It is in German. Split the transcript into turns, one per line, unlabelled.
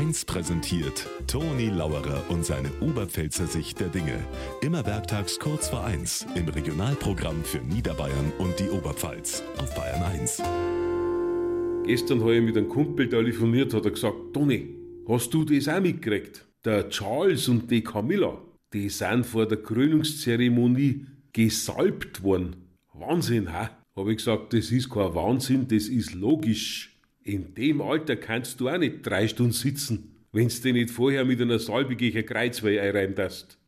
1 präsentiert Toni Lauerer und seine Oberpfälzer Sicht der Dinge. Immer werktags kurz vor 1 im Regionalprogramm für Niederbayern und die Oberpfalz auf Bayern 1.
Gestern habe ich mit einem Kumpel telefoniert, hat er gesagt, Toni, hast du das auch mitgekriegt? Der Charles und die Camilla, die sind vor der Krönungszeremonie gesalbt worden. Wahnsinn, ha? Habe ich gesagt, das ist kein Wahnsinn, das ist logisch. In dem Alter kannst du auch nicht drei Stunden sitzen, wenn's dir nicht vorher mit einer Salbe gegen Kreuzweh einreimt hast.